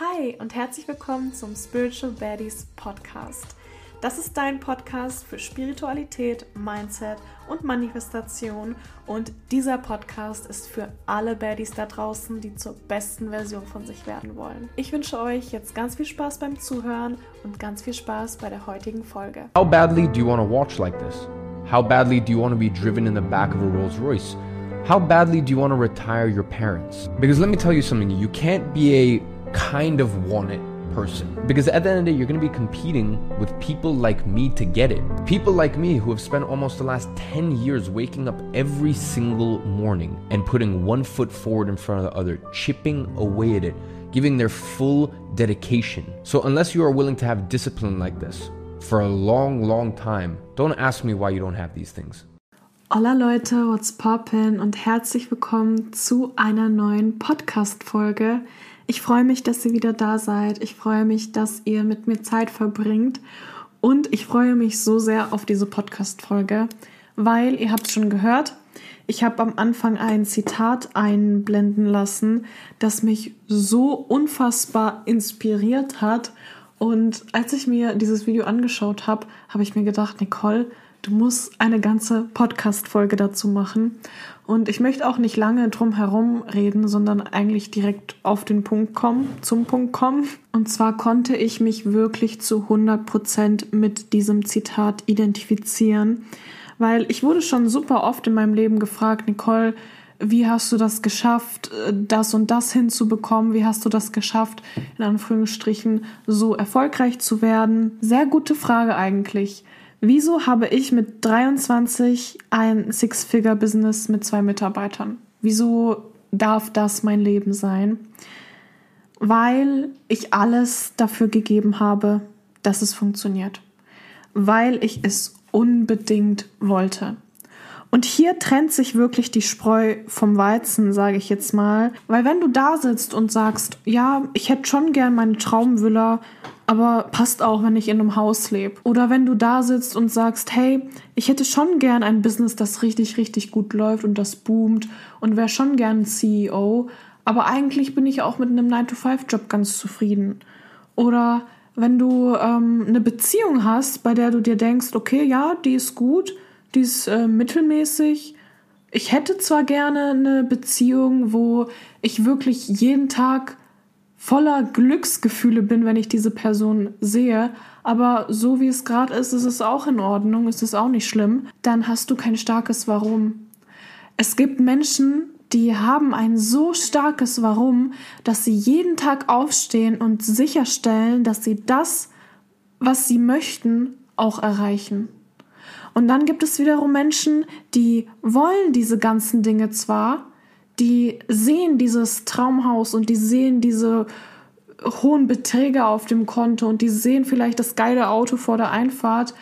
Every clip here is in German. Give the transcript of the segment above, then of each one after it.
Hi und herzlich willkommen zum Spiritual Baddies Podcast. Das ist dein Podcast für Spiritualität, Mindset und Manifestation. Und dieser Podcast ist für alle Baddies da draußen, die zur besten Version von sich werden wollen. Ich wünsche euch jetzt ganz viel Spaß beim Zuhören und ganz viel Spaß bei der heutigen Folge. How badly do you want to watch like this? How badly do you want to be driven in the back of a Rolls Royce? How badly do you want to retire your parents? Because let me tell you something, you can't be a kind of want it person. Because at the end of the day, you're going to be competing with people like me to get it. People like me who have spent almost the last 10 years waking up every single morning and putting one foot forward in front of the other, chipping away at it, giving their full dedication. So, unless you are willing to have discipline like this for a long, long time, don't ask me why you don't have these things. Hola Leute, what's poppin' und herzlich willkommen zu einer neuen Podcast-Folge. Ich freue mich, dass ihr wieder da seid. Ich freue mich, dass ihr mit mir Zeit verbringt. Und ich freue mich so sehr auf diese Podcast-Folge, weil ihr habt es schon gehört. Ich habe am Anfang ein Zitat einblenden lassen, das mich so unfassbar inspiriert hat. Und als ich mir dieses Video angeschaut habe, habe ich mir gedacht, Nicole, du musst eine ganze Podcast-Folge dazu machen. Und ich möchte auch nicht lange drum herum reden, sondern eigentlich direkt auf den Punkt kommen, zum Punkt kommen. Und zwar konnte ich mich wirklich zu 100 Prozent mit diesem Zitat identifizieren, weil ich wurde schon super oft in meinem Leben gefragt, Nicole, wie hast du das geschafft, das und das hinzubekommen? Wie hast du das geschafft, in Anführungsstrichen so erfolgreich zu werden? Sehr gute Frage eigentlich. Wieso habe ich mit 23 ein Six-Figure-Business mit zwei Mitarbeitern? Wieso darf das mein Leben sein? Weil ich alles dafür gegeben habe, dass es funktioniert. Weil ich es unbedingt wollte. Und hier trennt sich wirklich die Spreu vom Weizen, sage ich jetzt mal. Weil wenn du da sitzt und sagst, ja, ich hätte schon gern meine Traumvilla, aber passt auch, wenn ich in einem Haus lebe. Oder wenn du da sitzt und sagst, hey, ich hätte schon gern ein Business, das richtig, richtig gut läuft und das boomt und wäre schon gern CEO, aber eigentlich bin ich auch mit einem 9-to-5-Job ganz zufrieden. Oder wenn du ähm, eine Beziehung hast, bei der du dir denkst, okay, ja, die ist gut, die ist äh, mittelmäßig. Ich hätte zwar gerne eine Beziehung, wo ich wirklich jeden Tag voller Glücksgefühle bin, wenn ich diese Person sehe, aber so wie es gerade ist, ist es auch in Ordnung, ist es auch nicht schlimm, dann hast du kein starkes Warum. Es gibt Menschen, die haben ein so starkes Warum, dass sie jeden Tag aufstehen und sicherstellen, dass sie das, was sie möchten, auch erreichen. Und dann gibt es wiederum Menschen, die wollen diese ganzen Dinge zwar, die sehen dieses Traumhaus und die sehen diese hohen Beträge auf dem Konto und die sehen vielleicht das geile Auto vor der Einfahrt.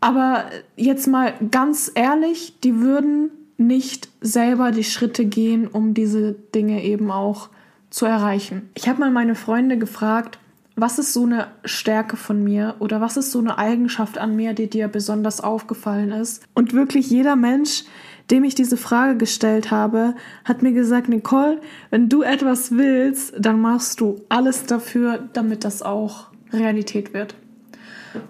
Aber jetzt mal ganz ehrlich, die würden nicht selber die Schritte gehen, um diese Dinge eben auch zu erreichen. Ich habe mal meine Freunde gefragt, was ist so eine Stärke von mir oder was ist so eine Eigenschaft an mir, die dir besonders aufgefallen ist? Und wirklich jeder Mensch, dem ich diese Frage gestellt habe, hat mir gesagt, Nicole, wenn du etwas willst, dann machst du alles dafür, damit das auch Realität wird.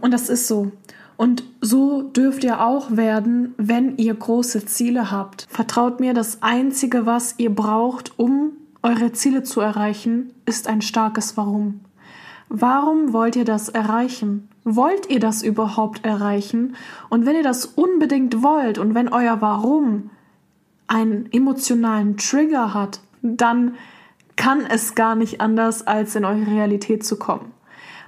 Und das ist so. Und so dürft ihr auch werden, wenn ihr große Ziele habt. Vertraut mir, das Einzige, was ihr braucht, um eure Ziele zu erreichen, ist ein starkes Warum. Warum wollt ihr das erreichen? Wollt ihr das überhaupt erreichen? Und wenn ihr das unbedingt wollt und wenn euer Warum einen emotionalen Trigger hat, dann kann es gar nicht anders, als in eure Realität zu kommen.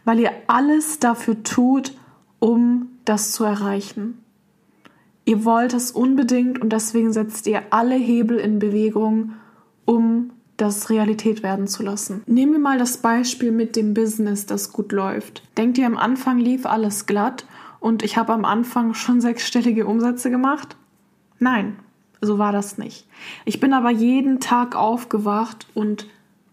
Weil ihr alles dafür tut, um das zu erreichen. Ihr wollt es unbedingt und deswegen setzt ihr alle Hebel in Bewegung, um das Realität werden zu lassen. Nehmen wir mal das Beispiel mit dem Business, das gut läuft. Denkt ihr, am Anfang lief alles glatt und ich habe am Anfang schon sechsstellige Umsätze gemacht? Nein, so war das nicht. Ich bin aber jeden Tag aufgewacht und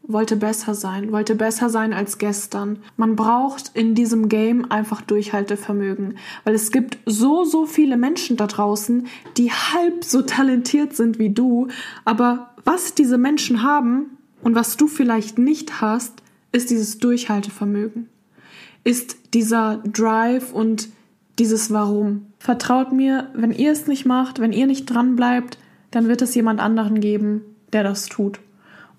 wollte besser sein, wollte besser sein als gestern. Man braucht in diesem Game einfach Durchhaltevermögen, weil es gibt so, so viele Menschen da draußen, die halb so talentiert sind wie du, aber was diese Menschen haben und was du vielleicht nicht hast, ist dieses Durchhaltevermögen, ist dieser Drive und dieses Warum. Vertraut mir, wenn ihr es nicht macht, wenn ihr nicht dran bleibt, dann wird es jemand anderen geben, der das tut.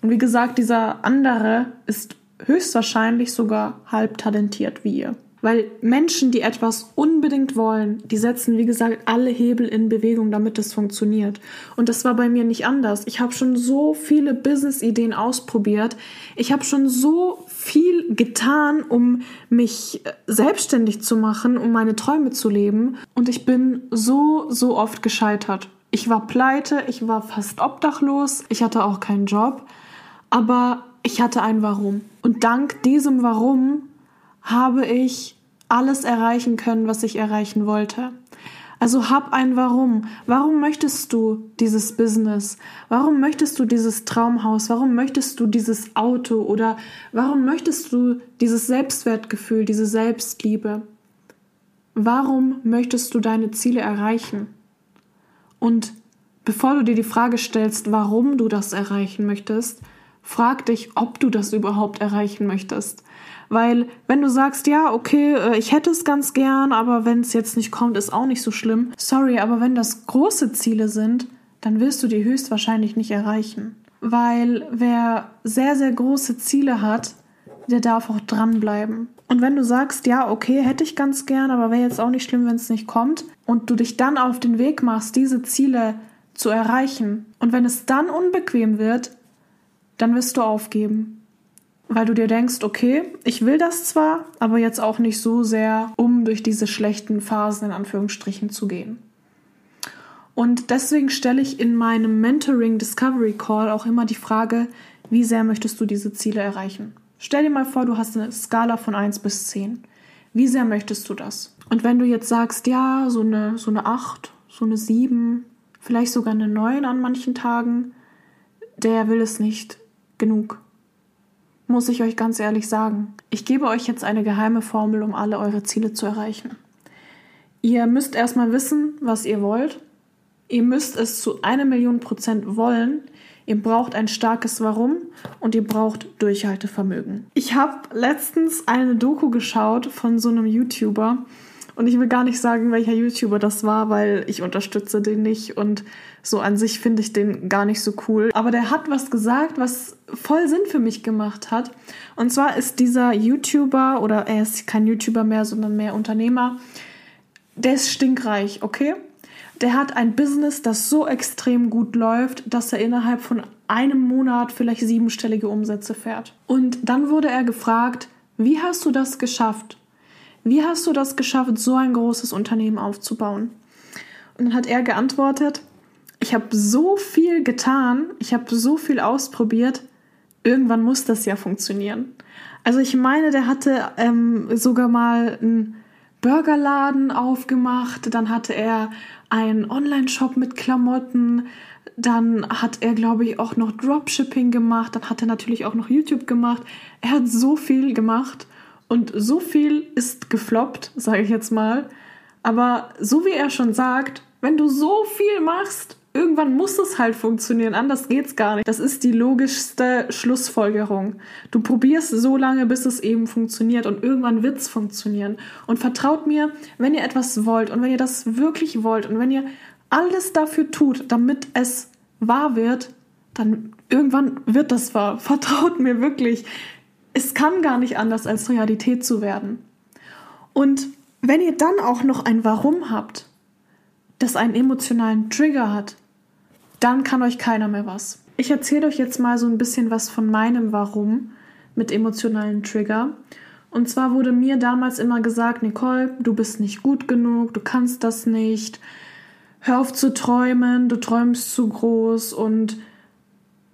Und wie gesagt, dieser andere ist höchstwahrscheinlich sogar halb talentiert wie ihr. Weil Menschen, die etwas unbedingt wollen, die setzen, wie gesagt, alle Hebel in Bewegung, damit es funktioniert. Und das war bei mir nicht anders. Ich habe schon so viele Business-Ideen ausprobiert. Ich habe schon so viel getan, um mich selbstständig zu machen, um meine Träume zu leben. Und ich bin so, so oft gescheitert. Ich war pleite, ich war fast obdachlos, ich hatte auch keinen Job, aber ich hatte ein Warum. Und dank diesem Warum habe ich alles erreichen können, was ich erreichen wollte. Also hab ein Warum. Warum möchtest du dieses Business? Warum möchtest du dieses Traumhaus? Warum möchtest du dieses Auto? Oder warum möchtest du dieses Selbstwertgefühl, diese Selbstliebe? Warum möchtest du deine Ziele erreichen? Und bevor du dir die Frage stellst, warum du das erreichen möchtest, frag dich, ob du das überhaupt erreichen möchtest. Weil wenn du sagst, ja, okay, äh, ich hätte es ganz gern, aber wenn es jetzt nicht kommt, ist auch nicht so schlimm. Sorry, aber wenn das große Ziele sind, dann wirst du die höchstwahrscheinlich nicht erreichen. Weil wer sehr, sehr große Ziele hat, der darf auch dranbleiben. Und wenn du sagst, ja, okay, hätte ich ganz gern, aber wäre jetzt auch nicht schlimm, wenn es nicht kommt, und du dich dann auf den Weg machst, diese Ziele zu erreichen, und wenn es dann unbequem wird, dann wirst du aufgeben weil du dir denkst, okay, ich will das zwar, aber jetzt auch nicht so sehr, um durch diese schlechten Phasen in Anführungsstrichen zu gehen. Und deswegen stelle ich in meinem Mentoring Discovery Call auch immer die Frage, wie sehr möchtest du diese Ziele erreichen? Stell dir mal vor, du hast eine Skala von 1 bis 10. Wie sehr möchtest du das? Und wenn du jetzt sagst, ja, so eine, so eine 8, so eine 7, vielleicht sogar eine 9 an manchen Tagen, der will es nicht genug muss ich euch ganz ehrlich sagen. Ich gebe euch jetzt eine geheime Formel, um alle eure Ziele zu erreichen. Ihr müsst erstmal wissen, was ihr wollt. Ihr müsst es zu einer Million Prozent wollen. Ihr braucht ein starkes Warum und ihr braucht Durchhaltevermögen. Ich habe letztens eine Doku geschaut von so einem YouTuber und ich will gar nicht sagen, welcher YouTuber das war, weil ich unterstütze den nicht und so an sich finde ich den gar nicht so cool. Aber der hat was gesagt, was voll Sinn für mich gemacht hat. Und zwar ist dieser YouTuber, oder er ist kein YouTuber mehr, sondern mehr Unternehmer, der ist stinkreich, okay? Der hat ein Business, das so extrem gut läuft, dass er innerhalb von einem Monat vielleicht siebenstellige Umsätze fährt. Und dann wurde er gefragt, wie hast du das geschafft? Wie hast du das geschafft, so ein großes Unternehmen aufzubauen? Und dann hat er geantwortet, ich habe so viel getan, ich habe so viel ausprobiert, irgendwann muss das ja funktionieren. Also ich meine, der hatte ähm, sogar mal einen Burgerladen aufgemacht, dann hatte er einen Online-Shop mit Klamotten, dann hat er, glaube ich, auch noch Dropshipping gemacht, dann hat er natürlich auch noch YouTube gemacht. Er hat so viel gemacht und so viel ist gefloppt, sage ich jetzt mal. Aber so wie er schon sagt, wenn du so viel machst, irgendwann muss es halt funktionieren, anders geht's gar nicht. Das ist die logischste Schlussfolgerung. Du probierst so lange, bis es eben funktioniert und irgendwann wird's funktionieren. Und vertraut mir, wenn ihr etwas wollt und wenn ihr das wirklich wollt und wenn ihr alles dafür tut, damit es wahr wird, dann irgendwann wird das wahr. Vertraut mir wirklich es kann gar nicht anders als Realität zu werden. Und wenn ihr dann auch noch ein Warum habt, das einen emotionalen Trigger hat, dann kann euch keiner mehr was. Ich erzähle euch jetzt mal so ein bisschen was von meinem Warum mit emotionalen Trigger. Und zwar wurde mir damals immer gesagt, Nicole, du bist nicht gut genug, du kannst das nicht, hör auf zu träumen, du träumst zu groß und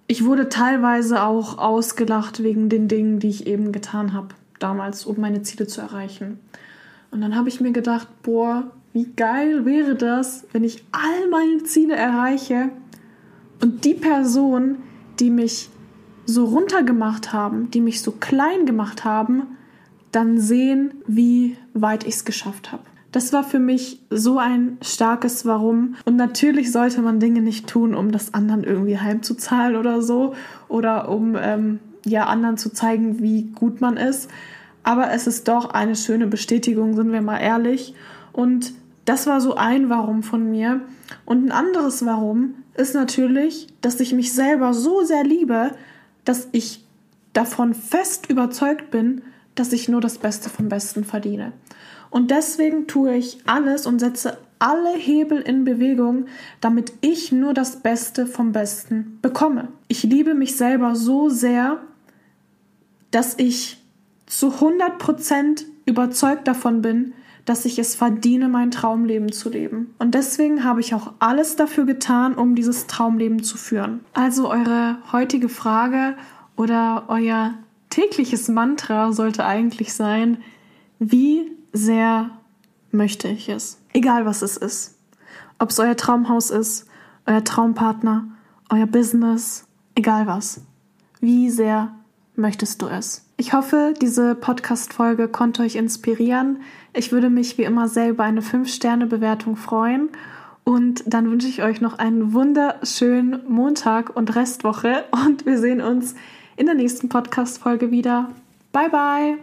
ich wurde teilweise auch ausgelacht wegen den Dingen, die ich eben getan habe damals, um meine Ziele zu erreichen. Und dann habe ich mir gedacht, boah, wie geil wäre das, wenn ich all meine Ziele erreiche und die Person, die mich so runtergemacht haben, die mich so klein gemacht haben, dann sehen, wie weit ich es geschafft habe. Das war für mich so ein starkes Warum. Und natürlich sollte man Dinge nicht tun, um das anderen irgendwie heimzuzahlen oder so. Oder um ähm, ja anderen zu zeigen, wie gut man ist. Aber es ist doch eine schöne Bestätigung, sind wir mal ehrlich. Und das war so ein Warum von mir. Und ein anderes Warum ist natürlich, dass ich mich selber so sehr liebe, dass ich davon fest überzeugt bin, dass ich nur das Beste vom Besten verdiene. Und deswegen tue ich alles und setze alle Hebel in Bewegung, damit ich nur das Beste vom Besten bekomme. Ich liebe mich selber so sehr, dass ich zu 100% überzeugt davon bin, dass ich es verdiene, mein Traumleben zu leben. Und deswegen habe ich auch alles dafür getan, um dieses Traumleben zu führen. Also eure heutige Frage oder euer tägliches Mantra sollte eigentlich sein, wie sehr möchte ich es? Egal was es ist. Ob es euer Traumhaus ist, euer Traumpartner, euer Business, egal was. Wie sehr möchtest du es? Ich hoffe, diese Podcast-Folge konnte euch inspirieren. Ich würde mich wie immer sehr über eine 5-Sterne-Bewertung freuen. Und dann wünsche ich euch noch einen wunderschönen Montag und Restwoche. Und wir sehen uns in der nächsten Podcast-Folge wieder. Bye, bye!